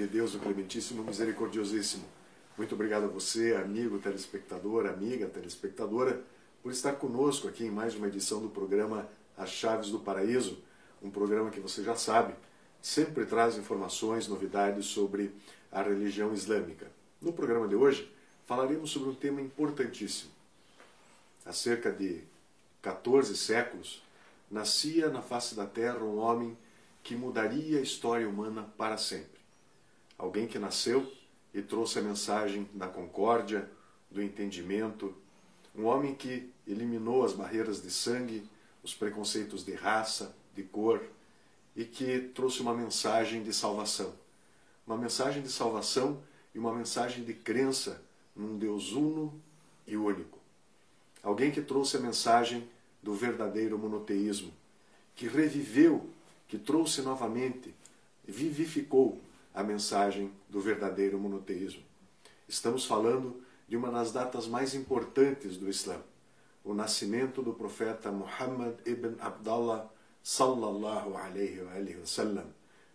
De Deus, o Clementíssimo Misericordiosíssimo. Muito obrigado a você, amigo telespectador, amiga telespectadora, por estar conosco aqui em mais uma edição do programa As Chaves do Paraíso, um programa que você já sabe, sempre traz informações, novidades sobre a religião islâmica. No programa de hoje, falaremos sobre um tema importantíssimo. Há cerca de 14 séculos, nascia na face da terra um homem que mudaria a história humana para sempre. Alguém que nasceu e trouxe a mensagem da concórdia, do entendimento, um homem que eliminou as barreiras de sangue, os preconceitos de raça, de cor e que trouxe uma mensagem de salvação. Uma mensagem de salvação e uma mensagem de crença num Deus uno e único. Alguém que trouxe a mensagem do verdadeiro monoteísmo, que reviveu, que trouxe novamente, vivificou a mensagem do verdadeiro monoteísmo. Estamos falando de uma das datas mais importantes do Islã, o nascimento do profeta Muhammad ibn Abdullah sallallahu alaihi wa sallam.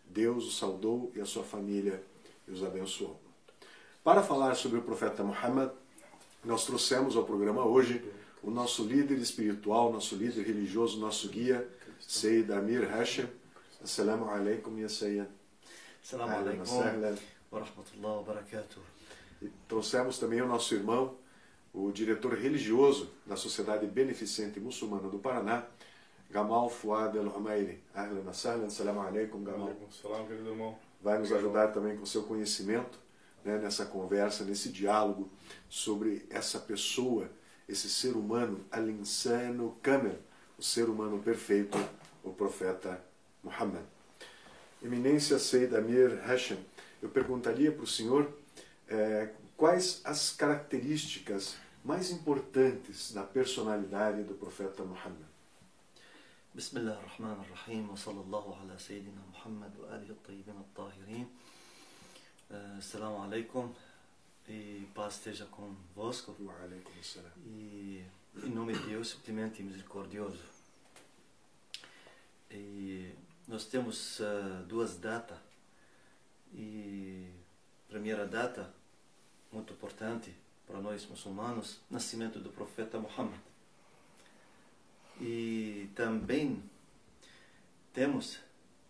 Deus o saudou e a sua família e os abençoou. Para falar sobre o profeta Muhammad, nós trouxemos ao programa hoje o nosso líder espiritual, nosso líder religioso, nosso guia, Sayyid Amir Hashem. Assalamu alaikum, ya Sayyid. Assalamu alaikum wa sahlan. wa rahmatullahi wa barakatuh. E trouxemos também o nosso irmão, o diretor religioso da Sociedade Beneficente Muçulmana do Paraná, Gamal Fuad El-Humairi. Ahlan wa sahlan. Assalamu alaikum, Gamal. Salam, querido irmão. vai nos ajudar também com seu conhecimento né, nessa conversa, nesse diálogo sobre essa pessoa, esse ser humano, al-insano kamel, o ser humano perfeito, o profeta Muhammad. Eminência Seyd Amir Hashem, eu perguntaria para o senhor eh, quais as características mais importantes da personalidade do profeta Muhammad. بسم الله الرحمن الرحيم وصلى الله على سيدنا محمد وآله الطيبين الطاهرين Eh, Assalamu alaikum e paz esteja convosco Wa alaikum assalam. e em nome de Deus simplesmente misericordioso e nós temos eh, duas datas e primeira data muito importante para nós muçulmanos nascimento do profeta Muhammad e também temos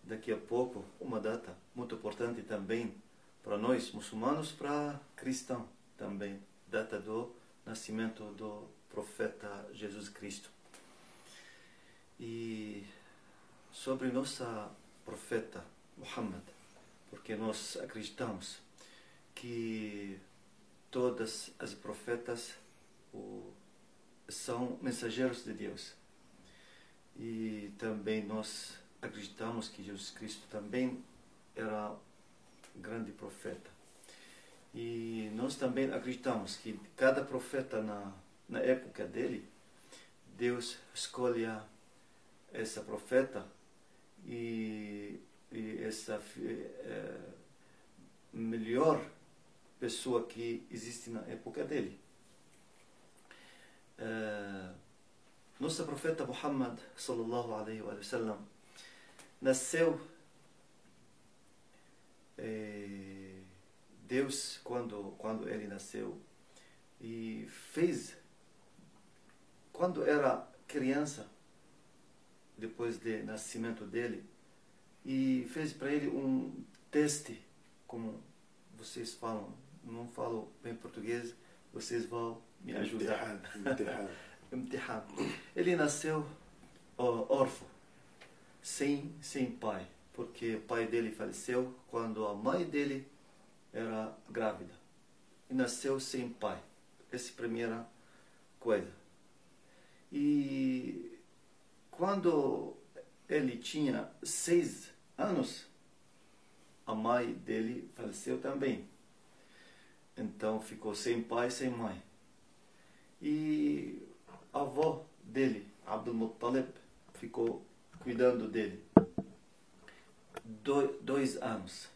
daqui a pouco uma data muito importante também para nós muçulmanos, para cristão também, data do nascimento do profeta Jesus Cristo. E sobre nossa profeta Muhammad, porque nós acreditamos que todas as profetas são mensageiros de Deus. E também nós acreditamos que Jesus Cristo também era grande profeta. E nós também acreditamos que cada profeta na, na época dele, Deus escolhe essa profeta e, e essa eh, melhor pessoa que existe na época dele. Eh, nossa profeta Muhammad sallallahu alaihi wa sallam nasceu eh, Deus quando quando ele nasceu e fez quando era criança depois de nascimento dele e fez para ele um teste como vocês falam não falo bem português vocês vão me ajudar Imtihan. Ele nasceu órfão, sem, sem pai, porque o pai dele faleceu quando a mãe dele era grávida. E nasceu sem pai. Essa é a primeira coisa. E quando ele tinha seis anos, a mãe dele faleceu também. Então ficou sem pai, sem mãe. E a avó dele, Abdul Muttalib, ficou cuidando dele. Do, dois anos.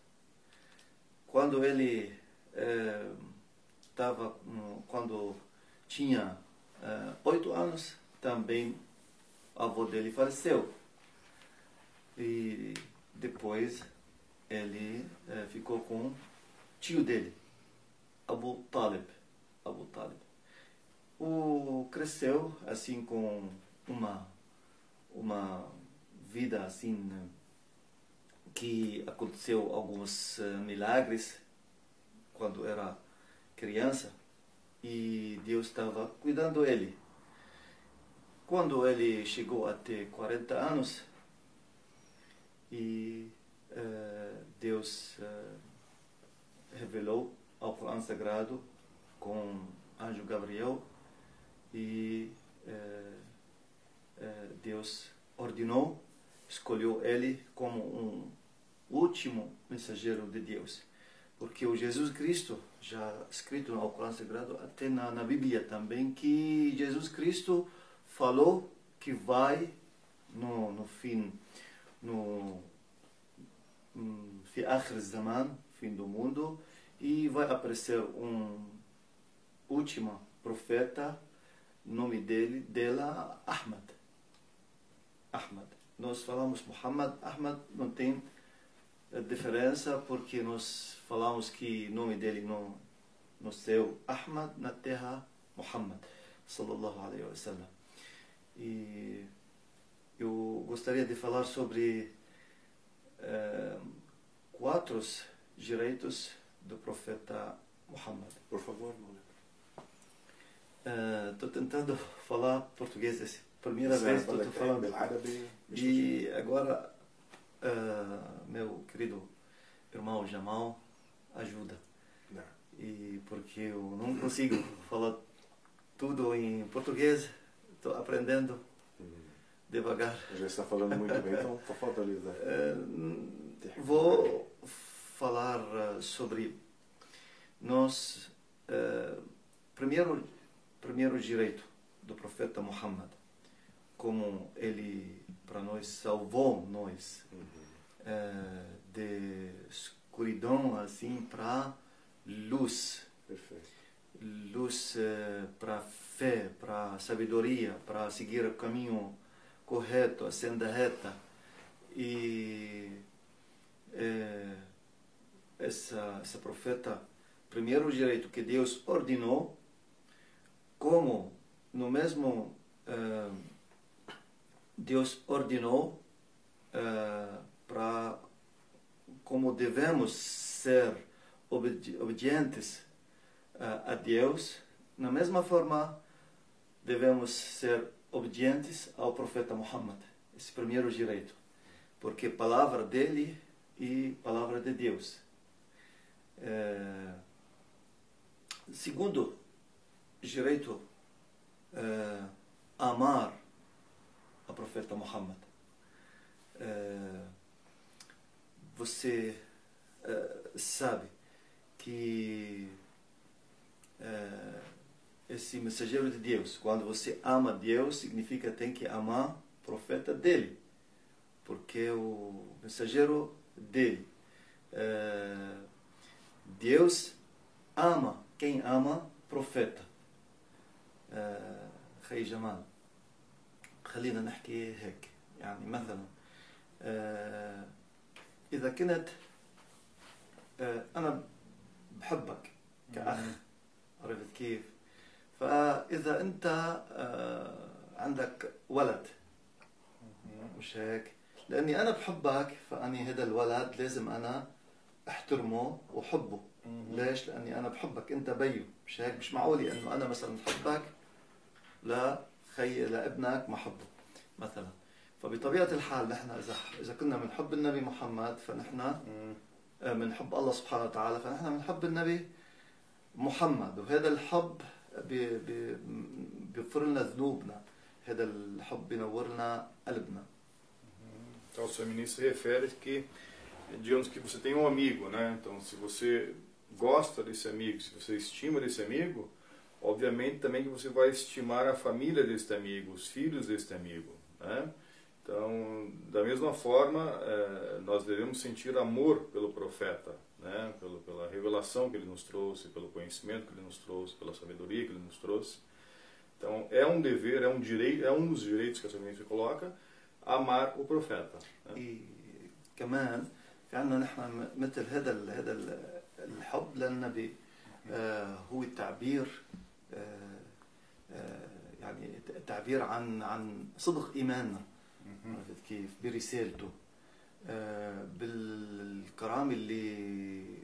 Quando ele estava, quando tinha eh, oito anos, também a avó dele faleceu. E depois ele eh, ficou com o tio dele, Abu Talib. Abu Talib. O cresceu assim com uma uma vida assim que aconteceu alguns uh, milagres quando era criança e Deus estava cuidando ele. Quando ele chegou a ter 40 anos e uh, Deus uh, revelou ao Corão Sagrado com anjo Gabriel e Deus ordenou, escolheu ele como um último mensageiro de Deus. Porque o Jesus Cristo, já escrito no Alcorão Sagrado, até na, na Bíblia também, que Jesus Cristo falou que vai no, no fim, no fi akhir zaman, fim do mundo, e vai aparecer um último profeta, nome dele, dela Ahmad. Ahmad. Nós falamos Muhammad, Ahmad não tem diferença porque nós falamos que o nome dele no, no céu Ahmad, na terra Muhammad, sallallahu alaihi wasallam. E eu gostaria de falar sobre eh, quatro direitos do profeta Muhammad. Por favor, não Estou uh, tentando falar português essa primeira vez que estou falando. E agora, uh, meu querido irmão Jamal, ajuda. Não. E porque eu não consigo falar tudo em português, estou aprendendo devagar. Já está falando muito bem, então só falta ali. Uh, vou falar sobre nós. primeiro primeiro direito do profeta Muhammad, como ele para nós salvou nós uhum. é, de escuridão assim para luz, Perfeito. Luz é, para fé, para sabedoria, para seguir o caminho correto, a senda reta. E é, essa essa profeta primeiro direito que Deus ordenou como no mesmo uh, Deus ordenou uh, para como devemos ser obedi obedientes a Deus, na mesma forma devemos ser obedientes ao profeta Muhammad, esse primeiro direito, porque palavra dele e palavra de Deus. segundo direito uh, amar a profeta Muhammad. Uh, você uh, sabe que esse mensageiro de Deus, quando você ama Deus, significa que tem que amar o profeta dele, porque o mensageiro dele. Deus ama quem ama profeta. خي جمال خلينا نحكي هيك يعني مثلا إذا كنت أنا بحبك كأخ عرفت كيف؟ فإذا أنت عندك ولد مش هيك؟ لأني أنا بحبك فأني هذا الولد لازم أنا أحترمه وحبه. ليش؟ لأني أنا بحبك أنت بيو مش هيك؟ مش معقولي أنه أنا مثلا بحبك لخي لابنك محبه مثلا. فبطبيعة الحال نحن إذا إذا كنا بنحب النبي محمد فنحن بنحب الله سبحانه وتعالى فنحن بنحب النبي محمد وهذا الحب بيغفر لنا ذنوبنا هذا الحب بينور لنا قلبنا Então, o seu ministro refere que, digamos que você tem um amigo, né? Então, se você gosta desse amigo, se você estima desse amigo, obviamente também que você vai estimar a família deste amigo, os filhos deste amigo. Né? Então, da mesma forma, eh, nós devemos sentir amor pelo profeta, né? pelo, pela revelação que ele nos trouxe, pelo conhecimento que ele nos trouxe, pela sabedoria que ele nos trouxe. Então, é um dever, é um direito, é um dos direitos que a Sua coloca, amar o profeta. Né? E كمان في عندنا نحن مثل هذا ال- هذا ال- الحب للنبي آه، هو التعبير آه، آه، يعني ت- تعبير عن عن صدق ايماننا عرفت كيف برسالته آه، بالكرامة اللي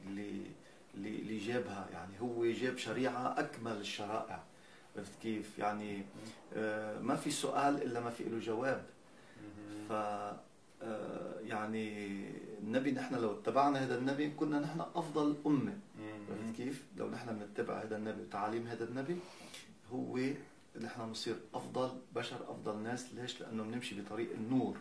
اللي اللي اللي جابها. يعني هو جاب شريعة أكمل الشرائع. عرفت كيف؟ يعني آه، ما في سؤال إلا ما في له جواب. ف آه، يعني النبي نحن لو اتبعنا هذا النبي كنا نحن أفضل أمة. عرفت كيف؟ لو نحن بنتبع هذا النبي وتعاليم هذا النبي هو نحن بنصير أفضل بشر أفضل ناس. ليش؟ لأنه بنمشي بطريق النور.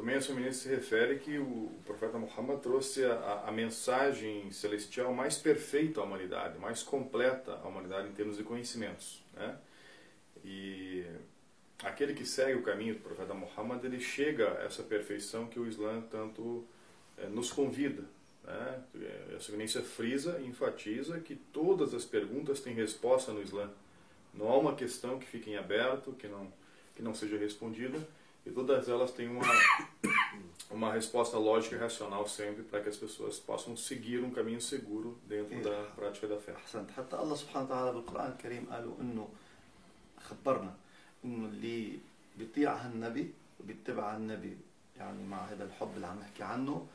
Também a sua ministra se refere que o profeta Muhammad trouxe a, a mensagem celestial mais perfeita à humanidade, mais completa à humanidade em termos de conhecimentos. Né? E aquele que segue o caminho do profeta Muhammad, ele chega a essa perfeição que o Islã tanto eh, nos convida. Né? A sua ministra frisa e enfatiza que todas as perguntas têm resposta no Islã. Não há uma questão que fique em aberto, que não, que não seja respondida e todas elas têm uma, uma resposta lógica e racional sempre para que as pessoas possam seguir um caminho seguro dentro da prática da fé. حتى الله سبحانه وتعالى بالقران الكريم قالوا انه خبرنا انه اللي بيطيع هالنبي وبيتبع النبي يعني مع هذا الحب اللي عم نحكي عنه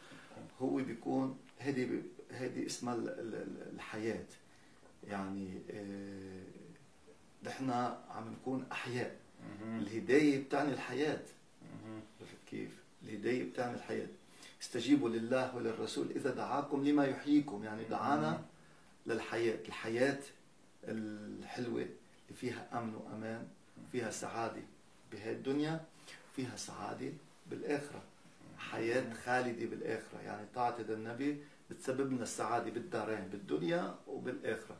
هو بيكون هذه هذه اسمها ال- ال- ال- الحياة يعني نحن عم نكون احياء الهداية بتعني الحياة. عرفت كيف؟ الهداية بتعمل حياة استجيبوا لله وللرسول إذا دعاكم لما يحييكم يعني دعانا للحياة. الحياة الحلوة اللي فيها أمن وأمان فيها سعادة بهاي الدنيا فيها سعادة بالآخرة. حياة خالدة بالآخرة. يعني طاعة هذا النبي بتسبب لنا السعادة بالدارين بالدنيا وبالآخرة.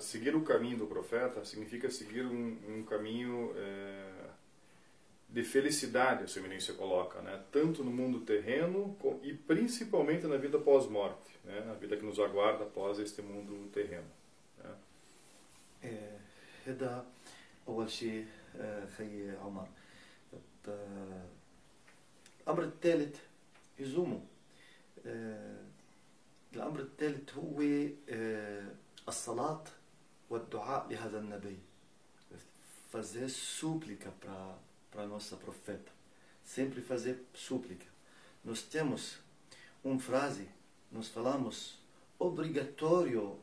Seguir o caminho do profeta significa seguir um, um caminho eh, de felicidade, a sua eminência coloca, né? tanto no mundo terreno co- e principalmente na vida pós-morte, né? na vida que nos aguarda após este mundo terreno. né? إيه، هذا أول شيء آه، خي عمر آه، الأمر الثالث يزومه آه، الأمر الثالث هو as-salat wa du'a de Hazan nabi fazer súplica para para nossa profeta. Sempre fazer súplica. Nós temos uma frase nós falamos obrigatório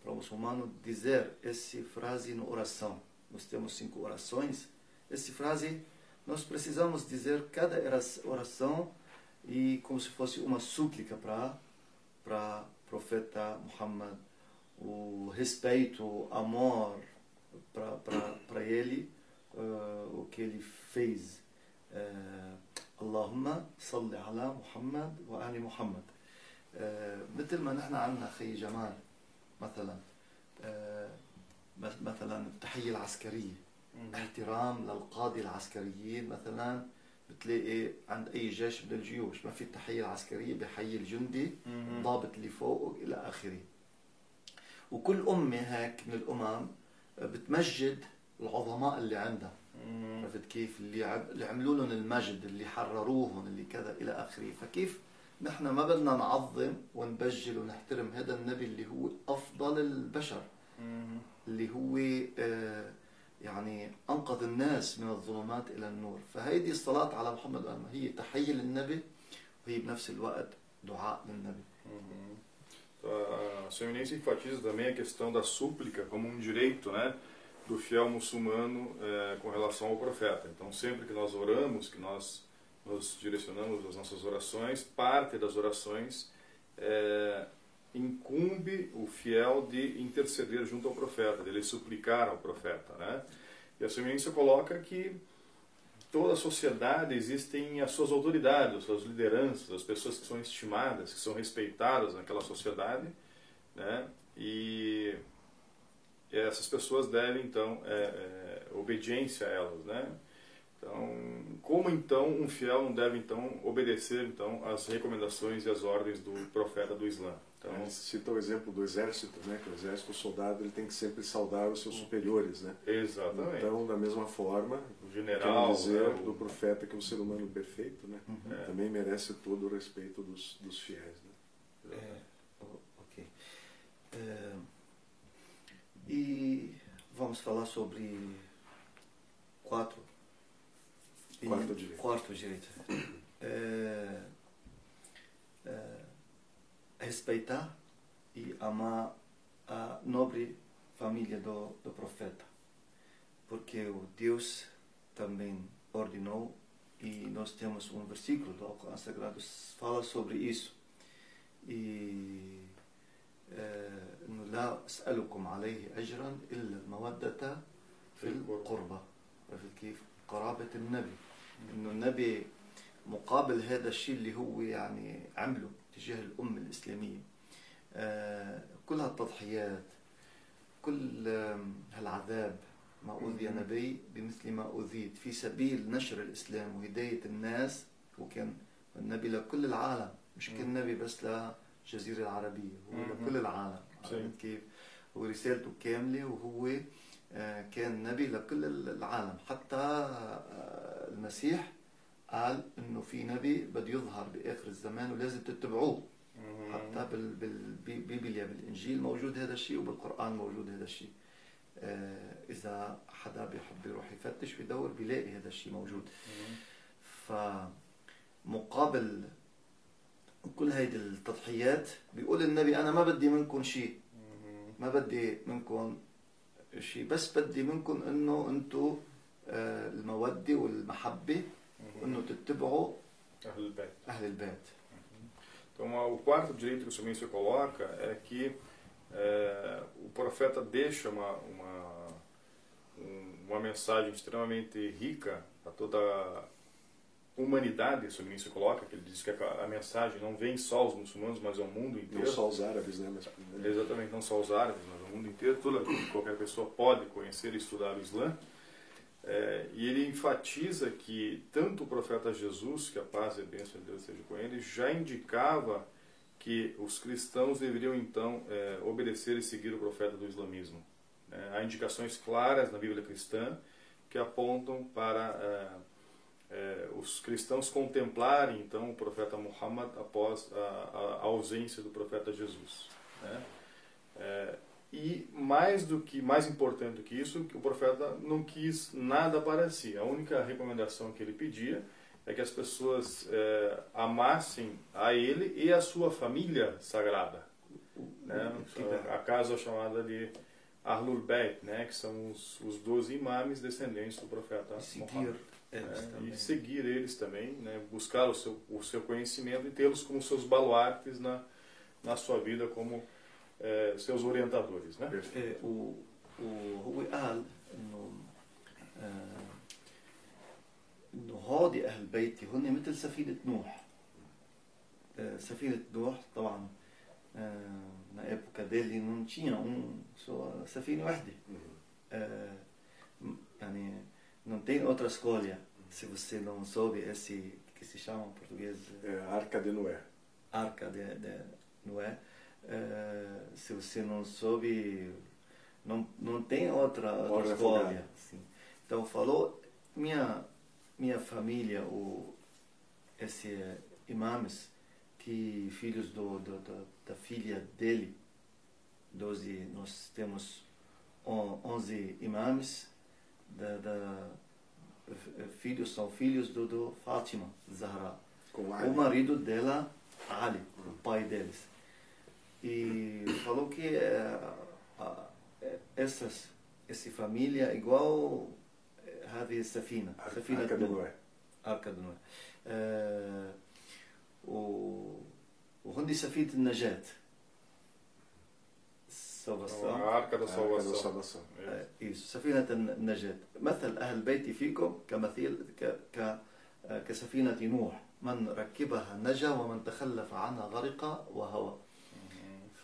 para o muçulmano dizer essa frase na oração. Nós temos cinco orações. Essa frase nós precisamos dizer cada oração e como se fosse uma súplica para o profeta Muhammad respeito, o amor para ele, uh, o que ele fez. Uh, اللهم صل على محمد وآل محمد uh, مثل ما نحن عندنا خي جمال مثلا. آه، مثلا التحية العسكرية. احترام للقادة العسكريين مثلا. بتلاقي عند أي جيش من الجيوش ما في التحية العسكرية بحيي الجندي الضابط اللي فوق إلى آخره. وكل أمة هيك من الأمم بتمجد العظماء اللي عندها. عرفت كيف؟ اللي, عب... اللي عملوا لهم المجد اللي حرروهم اللي كذا إلى آخره. فكيف نحن ما بدنا نعظم ونبجل ونحترم هذا النبي اللي هو أفضل البشر؟ اللي هو آه يعني أنقذ الناس من الظلمات إلى النور. فهيدي الصلاة على محمد هي تحية للنبي وهي بنفس الوقت دعاء للنبي. A sua eminência enfatiza também a questão da súplica como um direito né, do fiel muçulmano eh, com relação ao profeta. Então, sempre que nós oramos, que nós nos direcionamos as nossas orações, parte das orações é, incumbe o fiel de interceder junto ao profeta, de ele suplicar ao profeta. Né? E a sua eminência coloca que toda a sociedade existem as suas autoridades, as suas lideranças, as pessoas que são estimadas, que são respeitadas naquela sociedade, né? e essas pessoas devem então é, é, obediência a elas, né? Então, como então um fiel não deve então obedecer então às recomendações e às ordens do profeta do Islã? Então, Ele cita o exemplo do exército, né? Que o exército, o soldado, ele tem que sempre saudar os seus superiores, né? exatamente. Então, da mesma forma, o general, dizer né, o- do profeta que é um ser humano perfeito, né? É. Também merece todo o respeito dos, dos fiéis, né? É, ok. É, e vamos falar sobre quatro. Quarto direito. Quarto direito. É, é, respeitar e amar a nobre família do, do profeta. Porque o Deus também ordenou e nós temos um versículo do Alcorão Sagrado fala sobre isso. E آه، لا اسالكم عليه اجرا الا الموده في عرفت كيف؟ قرابه النبي انه النبي مقابل هذا الشيء اللي هو يعني عمله تجاه الأمة الإسلامية. آه، كل هالتضحيات كل هالعذاب ما أوذي نبي بمثل ما أوذيت. في سبيل نشر الإسلام وهداية الناس وكان النبي لكل العالم مش كان نبي بس للجزيرة العربية هو لكل العالم. عرفت كيف؟ ورسالته كاملة وهو آه، كان نبي لكل العالم. حتى آه، المسيح قال إنه في نبي بده يظهر بآخر الزمان ولازم تتبعوه. حتى بال- بال- بالبيبليا بالإنجيل موجود هذا الشيء وبالقرآن موجود هذا الشيء آه، إذا حدا بيحب يروح يفتش ويدور بيلاقي هذا الشيء موجود. فمقابل كل هيدي التضحيات بيقول النبي أنا ما بدي منكم شيء. ما بدي منكم شيء بس بدي منكم إنه أنتم آه، المودة والمحبة وانه تتبعوا أهل البيت. اهل البيت Então, o quarto direito que o Sumin se coloca é que é, o profeta deixa uma, uma, um- uma mensagem extremamente rica para toda a humanidade, o Sumin se coloca, que ele diz que a, a mensagem não vem só aos muçulmanos, mas ao mundo Não inteiro. só os árabes, né? Mas, Exatamente, não só os árabes, mas o mundo inteiro, toda, qualquer pessoa pode conhecer e estudar o Islã. É, e ele enfatiza que tanto o profeta Jesus, que a paz e a bênção de Deus esteja com ele, já indicava que os cristãos deveriam então é, obedecer e seguir o profeta do islamismo. É, há indicações claras na Bíblia cristã que apontam para é, é, os cristãos contemplarem então o profeta Muhammad após a, a- ausência do profeta Jesus. né? E mais do que mais importante do que isso, o profeta não quis nada para si. A única recomendação que ele pedia é que as pessoas é, amassem a ele e a sua família sagrada, né? A casa chamada de Ahlul Bayt, né? Que são os, os 12 imames descendentes do profeta E seguir Muhammad. eles É, também. e seguir eles também, né? buscar o seu, o seu conhecimento e tê-los como seus baluartes na, na sua vida como eh, seus orientadores. Né? إيه، و- وهو قال انه آه، انه هودي اهل بيتي هن مثل سفينه نوح آه، سفينه نوح طبعا آه، na época dele não tinha um só safina واحده آه، م- يعني não tem outra escolha se você não soube esse que se chama em português É, a Arca de Noé. arca de, de Noé, eh, se você não soube, não, não tem outra, outra Morre escolha. Assim. Então falou, minha, minha família, o, esse eh, imames, que filhos do, do, do- da filha dele, 12, nós temos on- 11 imames, da, da, eh, filhos são filhos do, do Fátima Zahra o marido dela, Ali, o pai deles. E falou que a- eh, essas, essa família é igual هذه السفينة Ar- سفينة Arca de نوح Noé. أركا نوح آه، وهندي سفينة النجاة Arca Arca. É. آه، إيش، سفينة النجاة مثل أهل بيتي فيكم كمثيل ك ك كسفينة نوح من ركبها نجا ومن تخلف عنها غرق وهوى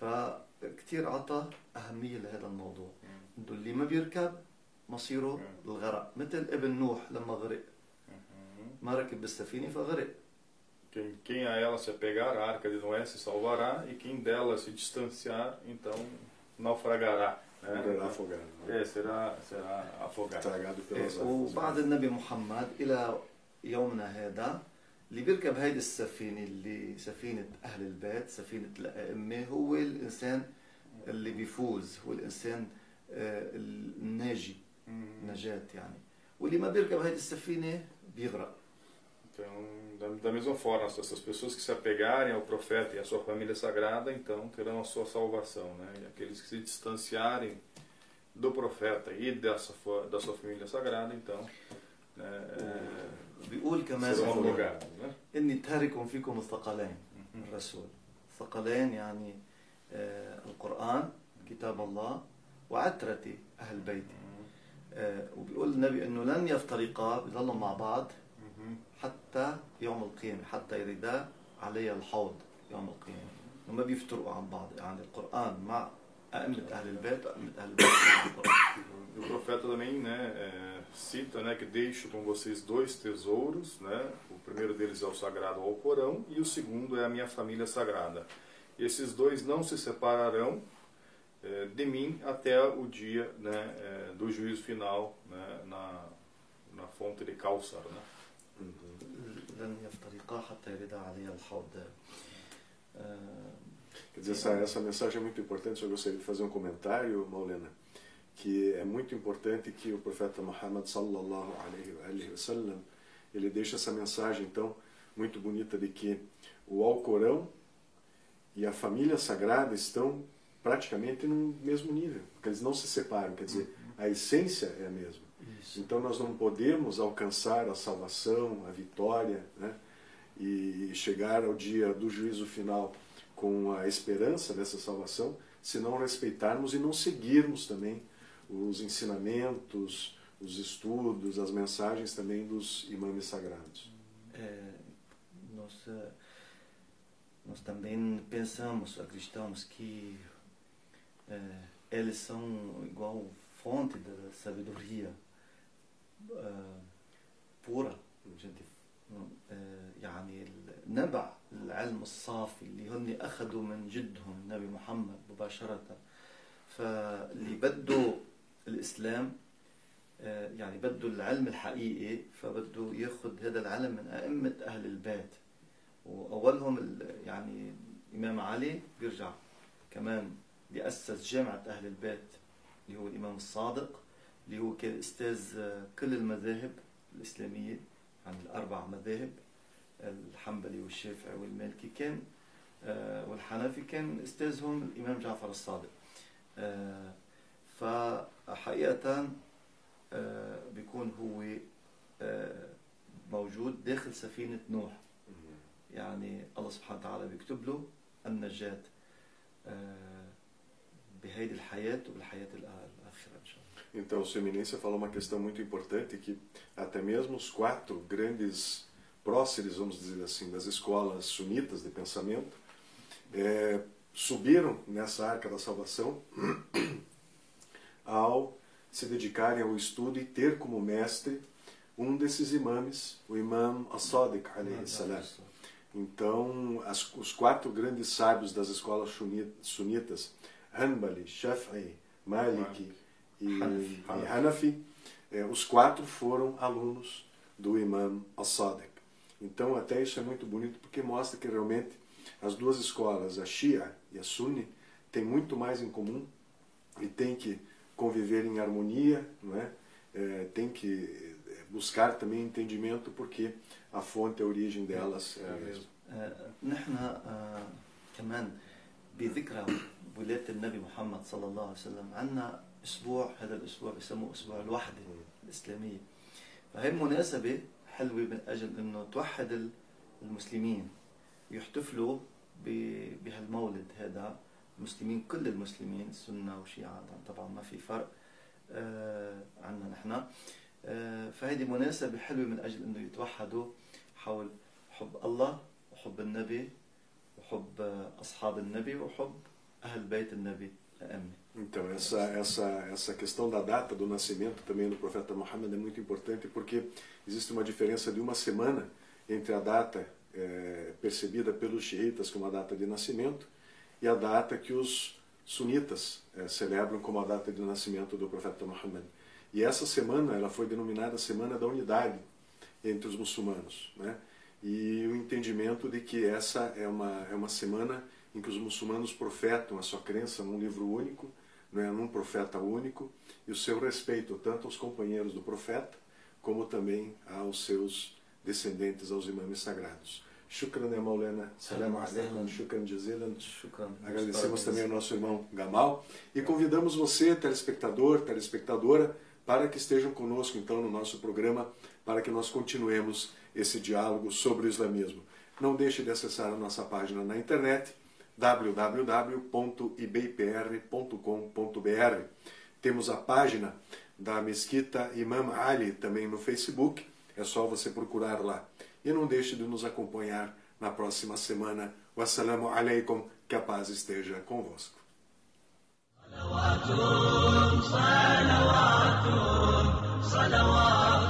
فكتير عطى أهمية لهذا الموضوع إنه اللي ما بيركب مصيره الغرق مثل ابن نوح لما غرق ما ركب بالسفينة فغرق Quem, quem a ela se apegar, a arca de Noé se salvará, e quem dela se distanciar, então naufragará. né? Morrerá afogado. né? É, será, será afogado. Tragado pelas إيه، águas. وبعد النبي محمد إلى يومنا هذا اللي بيركب هيدي السفينة اللي سفينة أهل البيت سفينة الأئمة هو الإنسان اللي بيفوز هو الإنسان آه، الناجي. نجاة يعني واللي ما بيركب هيدي السفينة بيغرق Então, da, da mesma forma, essas pessoas que se apegarem ao profeta e à sua família sagrada, então terão a sua salvação. Né? E aqueles que se distanciarem do profeta e dessa, da sua família sagrada, então بيقول كمان إنه? إني تارك فيكم الثقلين الرسول. ثقلين يعني آه، القرآن كتاب الله وعترتي أهل بيتي. آه، وبيقول النبي إنه لن يفترقا بيضلوا مع بعض. حتى يوم القيامة حتى يردا علي الحوض يوم القيامة. إنه ما بيفترقوا عن بعض يعني القرآن مع أئمة أهل البيت وأئمة أهل البيت o profeta também né, é, cita né, que deixo com vocês dois tesouros, né, o primeiro deles é o sagrado ao Corão e o segundo é a minha família sagrada. Esses dois não se separarão é, de mim até o dia né, é, do juízo final né, na, na fonte de Kawsar. Né? Uhum. Quer dizer, essa, essa mensagem é muito importante. Eu gostaria de fazer um comentário, Maulena que é muito importante que o profeta Muhammad sallallahu alaihi wa alihi wa sallam, ele deixa essa mensagem então muito bonita de que o Alcorão e a família sagrada estão praticamente no mesmo nível, porque eles não se separam, quer dizer, a essência é a mesma. isso. Então nós não podemos alcançar a salvação, a vitória, né? e chegar ao dia do juízo final com a esperança dessa salvação, se não respeitarmos e não seguirmos também os ensinamentos, os estudos, as mensagens também dos imames sagrados. É, nós, eh, nós também pensamos, acreditamos que eh, eles são igual fonte da sabedoria eh, pura gente eh, يعني نبع العلم الصافي اللي هن أخذوا من جدهم النبي محمد مباشرة فاللي بده الإسلام آه، يعني بده العلم الحقيقي فبده ياخذ هذا العلم من أئمة أهل البيت. وأولهم يعني الإمام علي بيرجع كمان بيأسس جامعة أهل البيت اللي هو الإمام الصادق اللي هو كان أستاذ آه، كل المذاهب الإسلامية عن الأربع مذاهب الحنبلي والشافعي والمالكي كان آه، والحنفي كان أستاذهم الإمام جعفر الصادق. فحقيقة آه، بيكون هو آه، موجود داخل سفينة نوح يعني الله سبحانه وتعالى بيكتب له النجاة آه، بهيدي الحياة وبالحياة الآ- الآخرة إن شاء الله Então, o seu eminência falou uma questão muito importante que até mesmo os quatro grandes próceres, vamos dizer assim, das escolas sunitas de pensamento, eh, subiram nessa arca da salvação ao se dedicarem ao estudo e ter como mestre um desses imames, o imam As-Sadiq. Então, as- os quatro grandes sábios das escolas suni- sunitas, Hanbali, Shafi'i, Maliki e Hanafi. Hanafi, eh, os quatro foram alunos do imam As-Sadiq. Então, até isso é muito bonito porque mostra que realmente as duas escolas, a Shia e a Sunni, têm muito mais em comum e tem que conviver em harmonia, não é? Eh, tem que buscar também entendimento porque a fonte, a origem delas é a mesma. نحن آه، كمان بذكرى ولادة النبي محمد صلى الله عليه وسلم عندنا أسبوع هذا الأسبوع بسموه أسبوع الوحدة الإسلامية فهي مناسبة حلوة من أجل أنه توحد ال- المسلمين يحتفلوا بهالمولد هذا المسلمين كل المسلمين سنة وشيعة طبعا ما في فرق آه، عنا نحن آه، فهذه مناسبة حلوة من أجل أنه يتوحدوا حول حب الله وحب النبي وحب آه، أصحاب النبي وحب أهل بيت النبي M. Então, essa, essa, essa questão da data do nascimento também do profeta Muhammad é muito importante porque existe uma diferença de uma semana entre a data é, percebida pelos xiitas como a data de nascimento e a data que os sunitas é, celebram como a data de nascimento do profeta Muhammad. E essa semana ela foi denominada Semana da Unidade entre os muçulmanos. Né? E o entendimento de que essa é uma, é uma semana em que os muçulmanos profetam a sua crença num livro único, né, num profeta único, e o seu respeito tanto aos companheiros do profeta, como também aos seus descendentes, aos imãs sagrados. Shukran ya Maulana, salam alaikum, shukran jazilan. Agradecemos também ao nosso irmão Gamal e convidamos você, telespectador, telespectadora, para que estejam conosco então no nosso programa, para que nós continuemos esse diálogo sobre o islamismo. Não deixe de acessar a nossa página na internet www.ibpr.com.br. Temos a página da Mesquita Imam Ali também no Facebook, é só você procurar lá e não deixe de nos acompanhar na próxima semana. Wassalamu alaikum, que a paz esteja convosco. صلوات